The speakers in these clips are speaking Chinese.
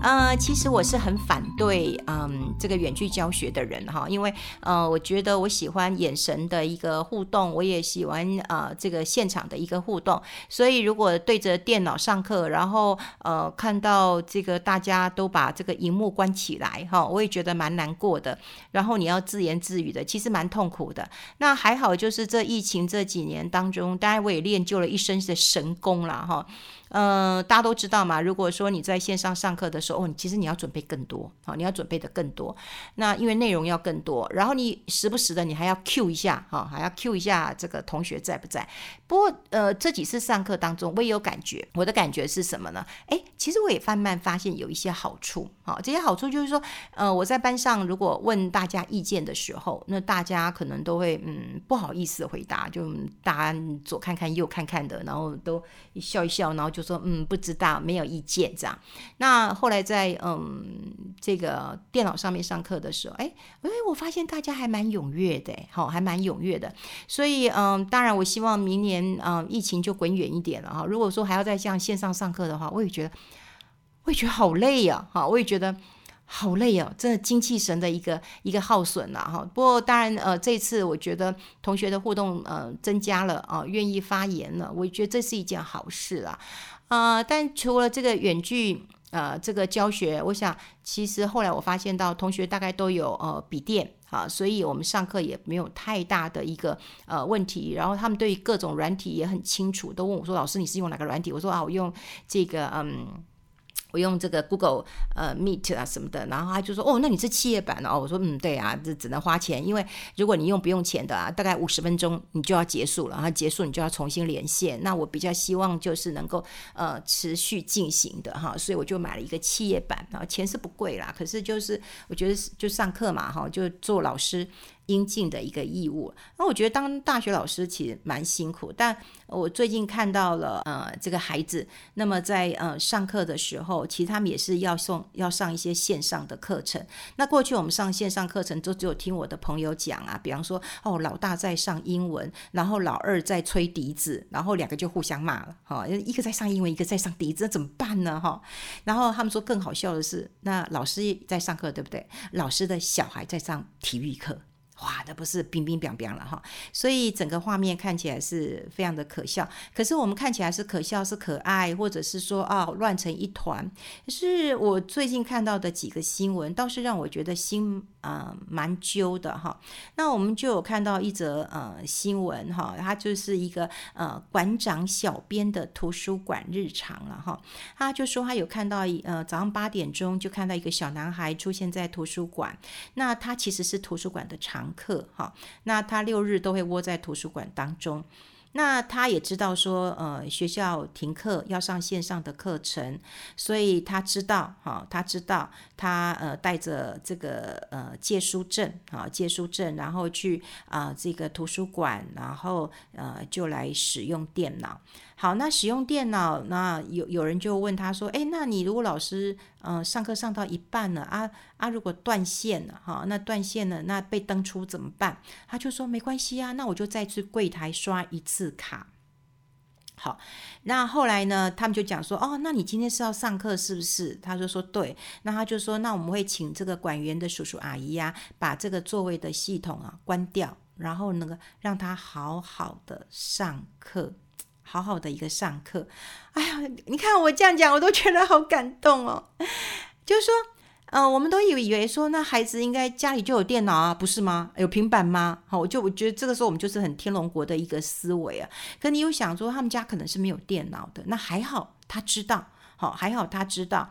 呃，其实我是很反对，嗯，这个远距教学的人哈，因为呃，我觉得我喜欢眼神的一个互动，我也喜欢呃这个现场的一个互动，所以如果对着电脑上课，然后呃看到这个大家都把这个荧幕关起来哈，我也觉得蛮难过的。然后你要自言自语的，其实蛮痛苦的。那还好，就是这疫情这几年当中，当然我也练就了一身的神功了哈。嗯，大家都知道嘛。如果说你在线上上课的时候，哦，其实你要准备更多，好，你要准备的更多。那因为内容要更多，然后你时不时的你还要 Q 一下，哈，还要 Q 一下这个同学在不在。不过，呃，这几次上课当中，我也有感觉，我的感觉是什么呢？诶，其实我也慢慢发现有一些好处，好，这些好处就是说，呃，我在班上如果问大家意见的时候，那大家可能都会，嗯，不好意思回答，就大家左看看右看看的，然后都笑一笑，然后就。就说嗯，不知道，没有意见这样。那后来在嗯这个电脑上面上课的时候，哎哎，我发现大家还蛮踊跃的，好，还蛮踊跃的。所以嗯，当然我希望明年嗯疫情就滚远一点了哈。如果说还要再像线上上课的话，我也觉得我也觉得好累呀，哈，我也觉得。好累哦，真的精气神的一个一个耗损了哈。不过当然呃，这次我觉得同学的互动呃增加了啊，愿意发言了，我觉得这是一件好事啦。呃，但除了这个远距呃这个教学，我想其实后来我发现到同学大概都有呃笔电啊，所以我们上课也没有太大的一个呃问题。然后他们对于各种软体也很清楚，都问我说：“老师，你是用哪个软体？”我说：“啊，我用这个嗯。”我用这个 Google 呃 Meet 啊什么的，然后他就说哦，那你是企业版哦。我说嗯，对啊，这只能花钱，因为如果你用不用钱的啊，大概五十分钟你就要结束了，然后结束你就要重新连线。那我比较希望就是能够呃持续进行的哈，所以我就买了一个企业版啊，钱是不贵啦，可是就是我觉得就上课嘛哈，就做老师。应尽的一个义务。那我觉得当大学老师其实蛮辛苦，但我最近看到了呃这个孩子，那么在呃上课的时候，其实他们也是要送要上一些线上的课程。那过去我们上线上课程都只有听我的朋友讲啊，比方说哦老大在上英文，然后老二在吹笛子，然后两个就互相骂了哈，一个在上英文，一个在上笛子，那怎么办呢哈？然后他们说更好笑的是，那老师在上课对不对？老师的小孩在上体育课。哇，那不是冰冰凉凉了哈，所以整个画面看起来是非常的可笑。可是我们看起来是可笑，是可爱，或者是说啊、哦、乱成一团。可是我最近看到的几个新闻，倒是让我觉得心、呃、蛮揪的哈。那我们就有看到一则呃新闻哈，它就是一个呃馆长小编的图书馆日常了哈。他就说他有看到呃早上八点钟就看到一个小男孩出现在图书馆，那他其实是图书馆的常客哈，那他六日都会窝在图书馆当中。那他也知道说，呃，学校停课要上线上的课程，所以他知道哈，他知道他呃带着这个呃借书证啊，借书证，然后去啊、这个图书馆，然后呃就来使用电脑。好，那使用电脑，那有有人就问他说：“诶，那你如果老师，嗯、上课上到一半了啊啊，如果断线了哈，那断线了，那被登出怎么办？”他就说：“没关系啊，那我就再去柜台刷一次卡。”好，那后来呢，他们就讲说：“哦，那你今天是要上课是不是？”他就说：“对。”那他就说：“那我们会请这个管员的叔叔阿姨呀、把这个座位的系统啊关掉，然后那个让他好好的上课。”好好的一个上课，哎呀，你看我这样讲，我都觉得好感动哦。就是说，嗯，我们都以为以为说，那孩子应该家里就有电脑啊，不是吗？有平板吗？好，我就我觉得这个时候我们就是很天龙国的一个思维啊。可你又想说，他们家可能是没有电脑的，那还好，他知道，好，还好他知道。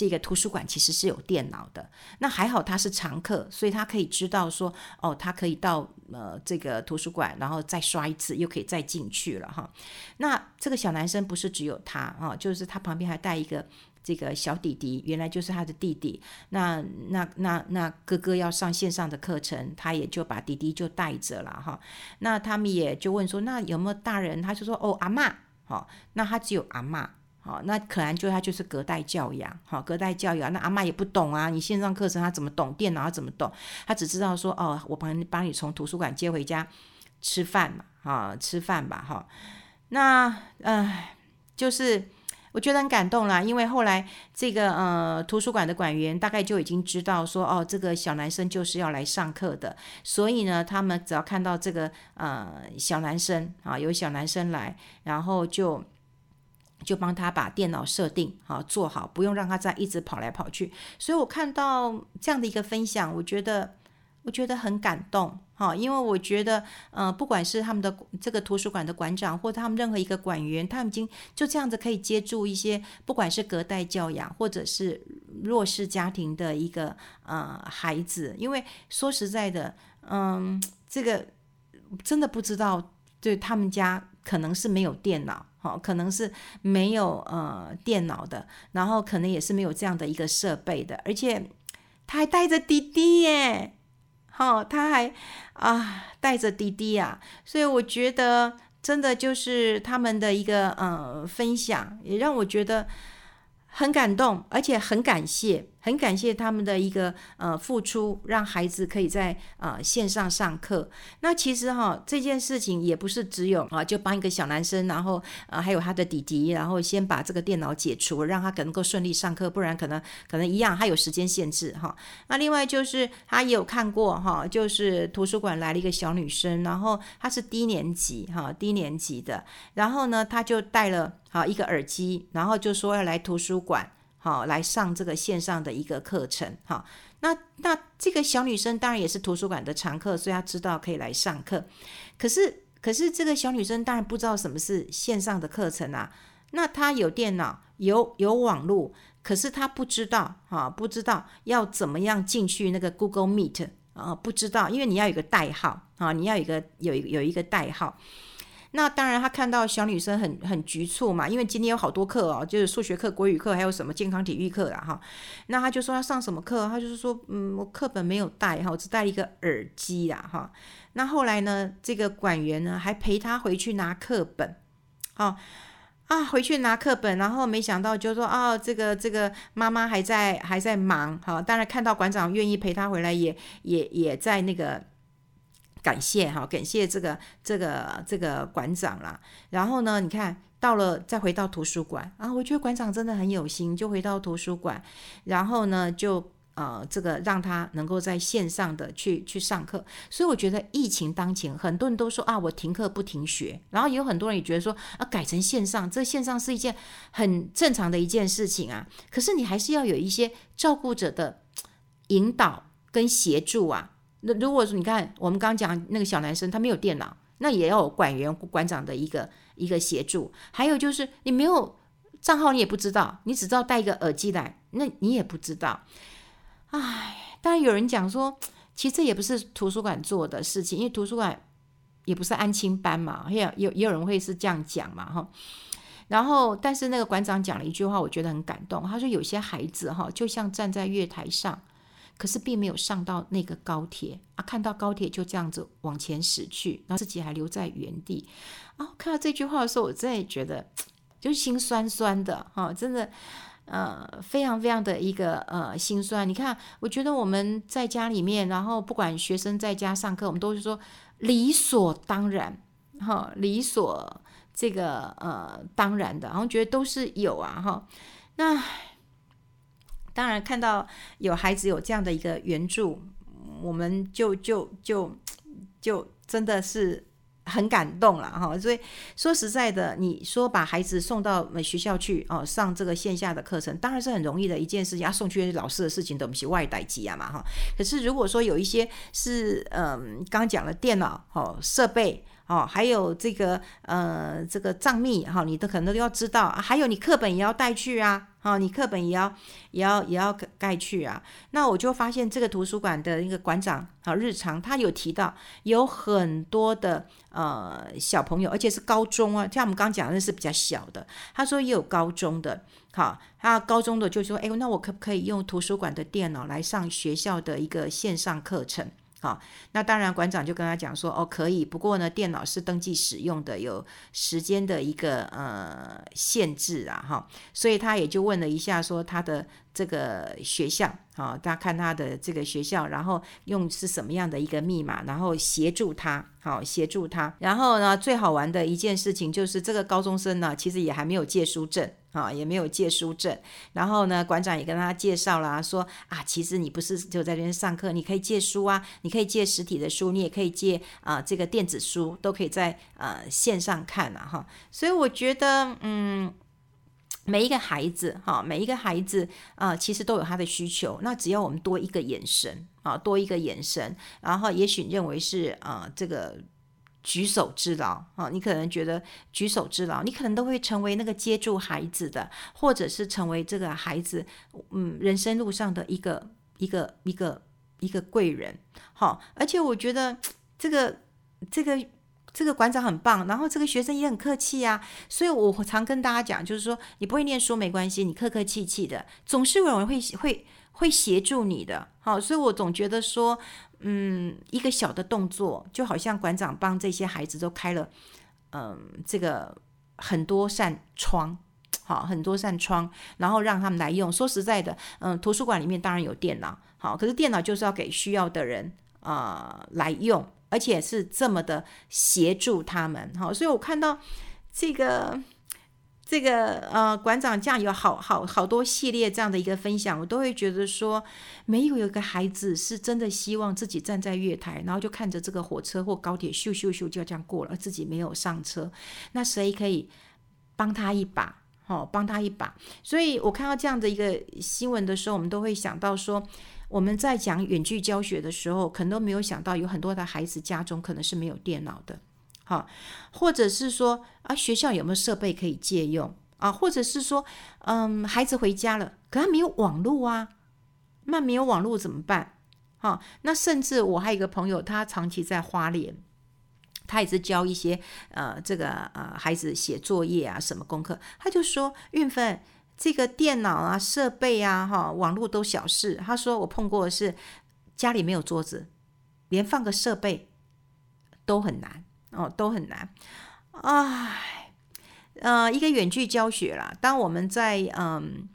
这个图书馆其实是有电脑的，那还好他是常客，所以他可以知道说，哦，他可以到呃这个图书馆，然后再刷一次，又可以再进去了哈。那这个小男生不是只有他啊，就是他旁边还带一个这个小弟弟，原来就是他的弟弟。那那那那哥哥要上线上的课程，他也就把弟弟就带着了哈。那他们也就问说，那有没有大人？他就说，哦，阿嬷，好，那他只有阿嬷。好，那可能就他就是隔代教养，好，隔代教养。那阿嬷也不懂啊，你线上课程他怎么懂？电脑他怎么懂？他只知道说，哦，我帮帮你从图书馆接回家吃饭嘛，啊，吃饭吧，哈。那呃，就是我觉得很感动啦，因为后来这个呃图书馆的馆员大概就已经知道说，哦，这个小男生就是要来上课的，所以呢，他们只要看到这个呃小男生啊，有小男生来，然后就。就帮他把电脑设定好做好，不用让他再一直跑来跑去。所以我看到这样的一个分享，我觉得我觉得很感动哈，因为我觉得呃，不管是他们的这个图书馆的馆长，或他们任何一个馆员，他们已经就这样子可以接住一些，不管是隔代教养或者是弱势家庭的一个呃孩子，因为说实在的，嗯，这个真的不知道，对他们家可能是没有电脑。好，可能是没有呃电脑的，然后可能也是没有这样的一个设备的，而且他还带着弟弟耶，好，他还啊带着弟弟啊，所以我觉得真的就是他们的一个呃分享，也让我觉得。很感动，而且很感谢，很感谢他们的一个呃付出，让孩子可以在呃线上上课。那其实哈这件事情也不是只有啊，就帮一个小男生，然后呃还有他的弟弟，然后先把这个电脑解除，让他可能够顺利上课，不然可能可能一样，他有时间限制哈。那另外就是他也有看过哈，就是图书馆来了一个小女生，然后她是低年级哈，低年级的，然后呢他就带了。好，一个耳机，然后就说要来图书馆，好来上这个线上的一个课程，好，那那这个小女生当然也是图书馆的常客，所以她知道可以来上课。可是，可是这个小女生当然不知道什么是线上的课程啊。那她有电脑，有有网络，可是她不知道，哈，不知道要怎么样进去那个 Google Meet 啊，不知道，因为你要有个代号啊，你要有一个有有一个代号。那当然，他看到小女生很很局促嘛，因为今天有好多课哦，就是数学课、国语课，还有什么健康体育课啦哈。那他就说要上什么课，他就是说，嗯，我课本没有带哈，我只带一个耳机啦哈。那后来呢，这个馆员呢还陪他回去拿课本，好啊，回去拿课本，然后没想到就说哦，这个这个妈妈还在还在忙哈。当然看到馆长愿意陪他回来，也也也在那个。感谢哈，感谢这个这个这个馆长啦。然后呢，你看到了，再回到图书馆啊，我觉得馆长真的很有心，就回到图书馆，然后呢，就呃这个让他能够在线上的去去上课。所以我觉得疫情当前，很多人都说啊，我停课不停学。然后也有很多人也觉得说啊，改成线上，这线上是一件很正常的一件事情啊。可是你还是要有一些照顾者的引导跟协助啊。那如果说你看我们刚讲那个小男生，他没有电脑，那也要有馆员馆长的一个一个协助。还有就是你没有账号，你也不知道，你只知道带一个耳机来，那你也不知道。唉，当然有人讲说，其实也不是图书馆做的事情，因为图书馆也不是安亲班嘛，也有也有人会是这样讲嘛，哈。然后，但是那个馆长讲了一句话，我觉得很感动。他说有些孩子哈，就像站在月台上。可是并没有上到那个高铁啊，看到高铁就这样子往前驶去，然后自己还留在原地。啊，看到这句话的时候，我真的觉得 就心酸酸的哈，真的，呃，非常非常的一个呃心酸。你看，我觉得我们在家里面，然后不管学生在家上课，我们都是说理所当然哈，理所这个呃当然的，然后觉得都是有啊哈，那。当然，看到有孩子有这样的一个援助，我们就就就就真的是很感动了哈。所以说实在的，你说把孩子送到学校去哦，上这个线下的课程，当然是很容易的一件事情。要送去老师的事情，都不是外带机啊嘛哈。可是如果说有一些是嗯，刚讲了电脑哦，设备。哦，还有这个呃，这个账密哈，你都可能都要知道。还有你课本也要带去啊，哈、你课本也要也要也要带去啊。那我就发现这个图书馆的一个馆长啊，日常他有提到有很多的呃小朋友，而且是高中啊，像我们刚讲的是比较小的。他说也有高中的，好，他高中的就说，哎，那我可不可以用图书馆的电脑来上学校的一个线上课程？好，那当然，馆长就跟他讲说，哦，可以，不过呢，电脑是登记使用的，有时间的一个呃限制啊，哈，所以他也就问了一下，说他的这个学校，啊，大家看他的这个学校，然后用是什么样的一个密码，然后协助他，好，协助他，然后呢，最好玩的一件事情就是这个高中生呢，其实也还没有借书证。啊，也没有借书证，然后呢，馆长也跟他介绍了，说啊，其实你不是就在这边上课，你可以借书啊，你可以借实体的书，你也可以借啊这个电子书，都可以在呃线上看啊哈。所以我觉得，嗯，每一个孩子哈，每一个孩子啊，其实都有他的需求，那只要我们多一个眼神啊，多一个眼神，然后也许认为是啊这个。举手之劳啊，你可能觉得举手之劳，你可能都会成为那个接住孩子的，或者是成为这个孩子嗯人生路上的一个一个一个一个贵人。好，而且我觉得这个这个这个馆长很棒，然后这个学生也很客气啊，所以我常跟大家讲，就是说你不会念书没关系，你客客气气的，总是有人会会会协助你的。好，所以我总觉得说。嗯，一个小的动作，就好像馆长帮这些孩子都开了，嗯，这个很多扇窗，好，很多扇窗，然后让他们来用。说实在的，嗯，图书馆里面当然有电脑，好，可是电脑就是要给需要的人啊、呃、来用，而且是这么的协助他们，好，所以我看到这个。这个呃，馆长这样有好好好多系列这样的一个分享，我都会觉得说，没有一个孩子是真的希望自己站在月台，然后就看着这个火车或高铁咻咻咻就这样过了，自己没有上车。那谁可以帮他一把？哦，帮他一把。所以我看到这样的一个新闻的时候，我们都会想到说，我们在讲远距教学的时候，可能都没有想到有很多的孩子家中可能是没有电脑的。好，或者是说啊，学校有没有设备可以借用啊？或者是说，嗯，孩子回家了，可他没有网络啊，那没有网络怎么办？好，那甚至我还有一个朋友，他长期在花莲，他也是教一些呃这个呃孩子写作业啊，什么功课，他就说韵芬这个电脑啊设备啊哈网络都小事，他说我碰过的是家里没有桌子，连放个设备都很难。哦，都很难，唉，呃，一个远距教学啦。当我们在嗯，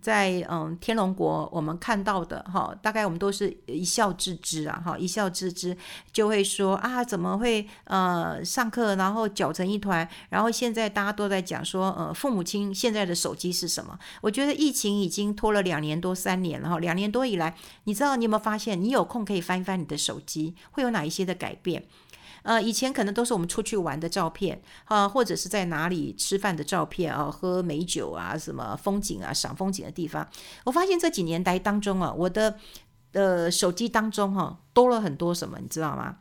在嗯天龙国，我们看到的哈，大概我们都是一笑置之啊，哈，一笑置之，就会说啊，怎么会呃上课然后搅成一团？然后现在大家都在讲说，呃，父母亲现在的手机是什么？我觉得疫情已经拖了两年多三年了哈，两年多以来，你知道你有没有发现，你有空可以翻一翻你的手机，会有哪一些的改变？呃，以前可能都是我们出去玩的照片啊，或者是在哪里吃饭的照片啊，喝美酒啊，什么风景啊，赏风景的地方。我发现这几年来当中啊，我的呃手机当中哈、啊，多了很多什么，你知道吗？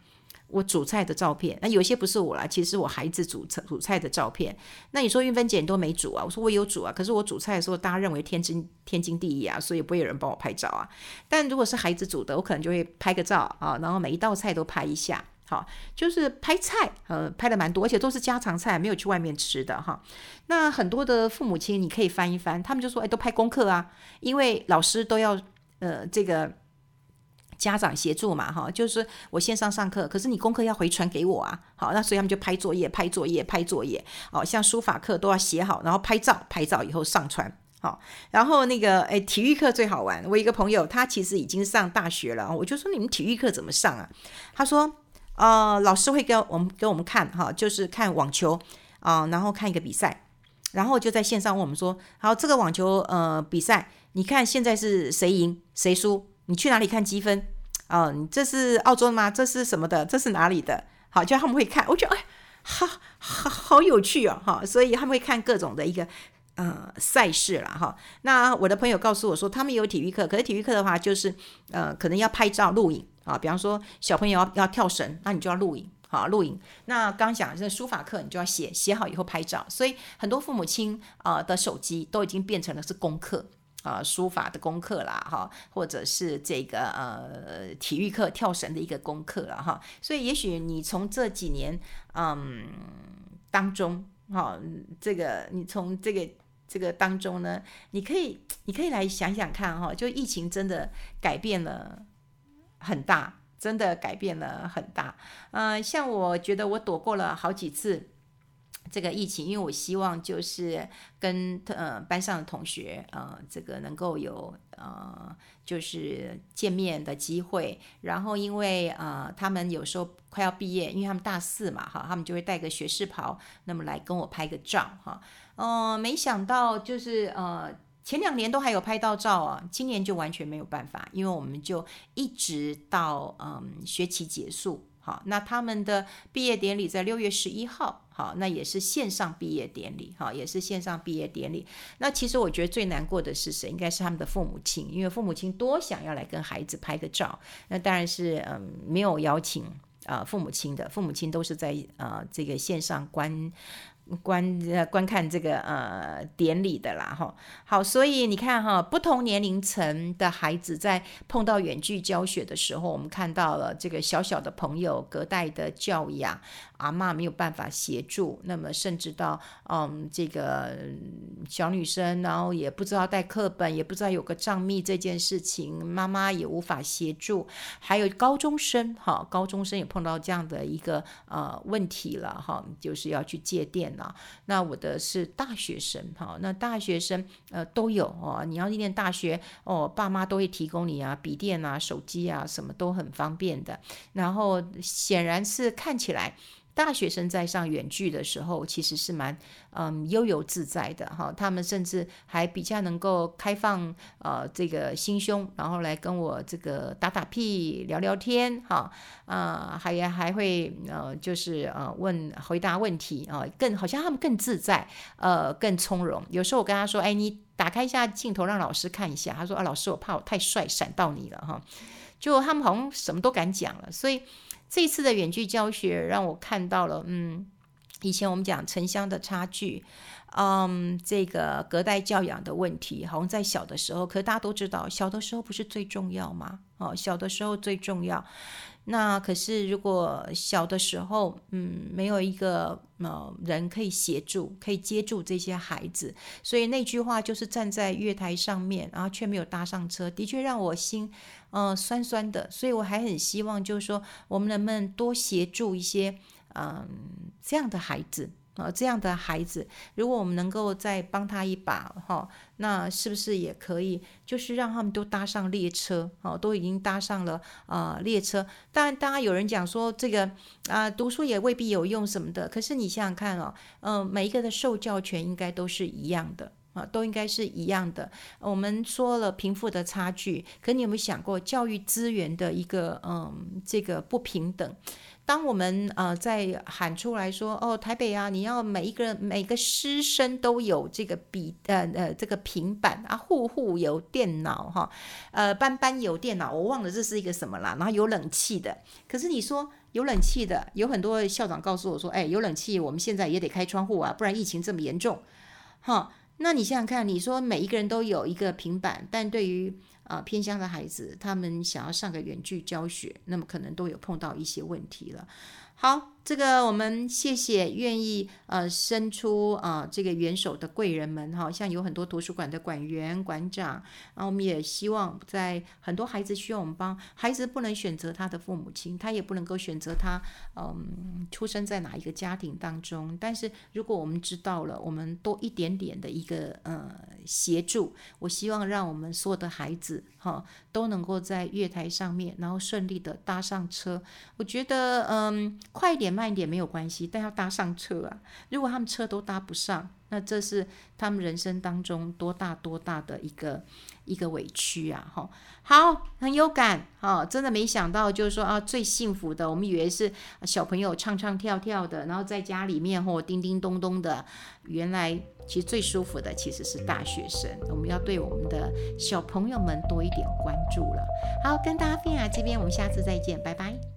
我煮菜的照片，那有些不是我啦，其实我孩子煮菜煮菜的照片。那你说韵芬姐你都没煮啊？我说我有煮啊，可是我煮菜的时候，大家认为天经天经地义啊，所以不会有人帮我拍照啊。但如果是孩子煮的，我可能就会拍个照啊，然后每一道菜都拍一下。好，就是拍菜，呃，拍的蛮多，而且都是家常菜，没有去外面吃的哈。那很多的父母亲，你可以翻一翻，他们就说，哎，都拍功课啊，因为老师都要，呃，这个家长协助嘛，哈，就是我线上上课，可是你功课要回传给我啊，好，那所以他们就拍作业，拍作业，拍作业，哦，像书法课都要写好，然后拍照，拍照以后上传，好，然后那个，哎，体育课最好玩，我一个朋友，他其实已经上大学了，我就说你们体育课怎么上啊？他说。呃，老师会给我们给我们看哈，就是看网球啊、然后看一个比赛，然后就在线上问我们说，好，这个网球呃比赛，你看现在是谁赢谁输？你去哪里看积分？啊、呃，这是澳洲的吗？这是什么的？这是哪里的？好，就他们会看，我觉得哎，好好好有趣哦，哈，所以他们会看各种的一个呃赛事了哈。那我的朋友告诉我说，他们有体育课，可是体育课的话，就是呃可能要拍照录影。啊，比方说小朋友要要跳绳，那你就要录影，好录影。那刚讲这书法课，你就要写写好以后拍照。所以很多父母亲啊的手机都已经变成了是功课啊，书法的功课啦，哈，或者是这个呃体育课跳绳的一个功课了哈。所以也许你从这几年嗯当中，哈，这个你从这个这个当中呢，你可以你可以来想想看哈，就疫情真的改变了。很大，真的改变了很大。嗯、像我觉得我躲过了好几次。这个疫情，因为我希望就是跟呃班上的同学呃这个能够有呃就是见面的机会，然后因为呃他们有时候快要毕业，因为他们大四嘛哈，他们就会带个学士袍，那么来跟我拍个照哈。哦、没想到就是呃前两年都还有拍到照啊，今年就完全没有办法，因为我们就一直到嗯、学期结束。好，那他们的毕业典礼在六月十一号，好，那也是线上毕业典礼，好，也是线上毕业典礼。那其实我觉得最难过的是谁？应该是他们的父母亲，因为父母亲多想要来跟孩子拍个照，那当然是嗯没有邀请啊、呃、父母亲的，父母亲都是在啊、呃、这个线上观。观呃观看这个呃典礼的啦哈，好，所以你看哈，不同年龄层的孩子在碰到远距教学的时候，我们看到了这个小小的朋友隔代的教养，阿嬷没有办法协助，那么甚至到嗯这个小女生，然后也不知道带课本，也不知道有个账密这件事情，妈妈也无法协助，还有高中生哈，高中生也碰到这样的一个呃问题了哈，就是要去借电。那我的是大学生哈，那大学生呃都有哦，你要念大学哦，爸妈都会提供你啊，笔电啊、手机啊，什么都很方便的。然后显然是看起来。大学生在上远距的时候，其实是蛮嗯悠游自在的哈。他们甚至还比较能够开放呃这个心胸，然后来跟我这个打打屁、聊聊天哈。啊、呃，还还会呃就是呃问回答问题啊、更好像他们更自在，呃更从容。有时候我跟他说：“哎，你打开一下镜头让老师看一下。”他说：“啊，老师，我怕我太帅闪到你了哈。”就他们好像什么都敢讲了，所以。这次的远距教学让我看到了，嗯，以前我们讲城乡的差距，嗯，这个隔代教养的问题，好像在小的时候，可大家都知道，小的时候不是最重要吗？哦，小的时候最重要。那可是如果小的时候，嗯，没有一个呃人可以协助，可以接住这些孩子，所以那句话就是站在月台上面，然后却没有搭上车，的确让我心呃酸酸的。所以我还很希望，就是说我们能不能多协助一些嗯、这样的孩子。啊，这样的孩子，如果我们能够再帮他一把，哈，那是不是也可以？就是让他们都搭上列车，哦，都已经搭上了啊、列车。当然，当然有人讲说这个啊、呃，读书也未必有用什么的。可是你想想看哦，嗯、每一个的受教权应该都是一样的啊，都应该是一样的。我们说了贫富的差距，可你有没有想过教育资源的一个嗯这个不平等？当我们呃在喊出来说哦，台北啊，你要每一个每个师生都有这个笔呃呃这个平板啊，户户有电脑哈，呃班班有电脑，我忘了这是一个什么啦，然后有冷气的。可是你说有冷气的，有很多校长告诉我说，哎，有冷气，我们现在也得开窗户啊，不然疫情这么严重，哈。那你想想看，你说每一个人都有一个平板，但对于啊、偏乡的孩子，他们想要上个远距教学，那么可能都有碰到一些问题了。好。这个我们谢谢愿意呃伸出啊、呃、这个援手的贵人们哈，像有很多图书馆的馆员馆长，然后我们也希望在很多孩子需要我们帮，孩子不能选择他的父母亲，他也不能够选择他嗯出生在哪一个家庭当中，但是如果我们知道了，我们多一点点的一个呃协助，我希望让我们所有的孩子哈都能够在月台上面，然后顺利的搭上车，我觉得嗯快一点。慢一点没有关系，但要搭上车啊！如果他们车都搭不上，那这是他们人生当中多大多大的一个一个委屈啊！哈，好，很有感啊！真的没想到，就是说啊，最幸福的，我们以为是小朋友唱唱跳跳的，然后在家里面或叮叮咚咚的，原来其实最舒服的其实是大学生。我们要对我们的小朋友们多一点关注了。好，跟大家分享这边，我们下次再见，拜拜。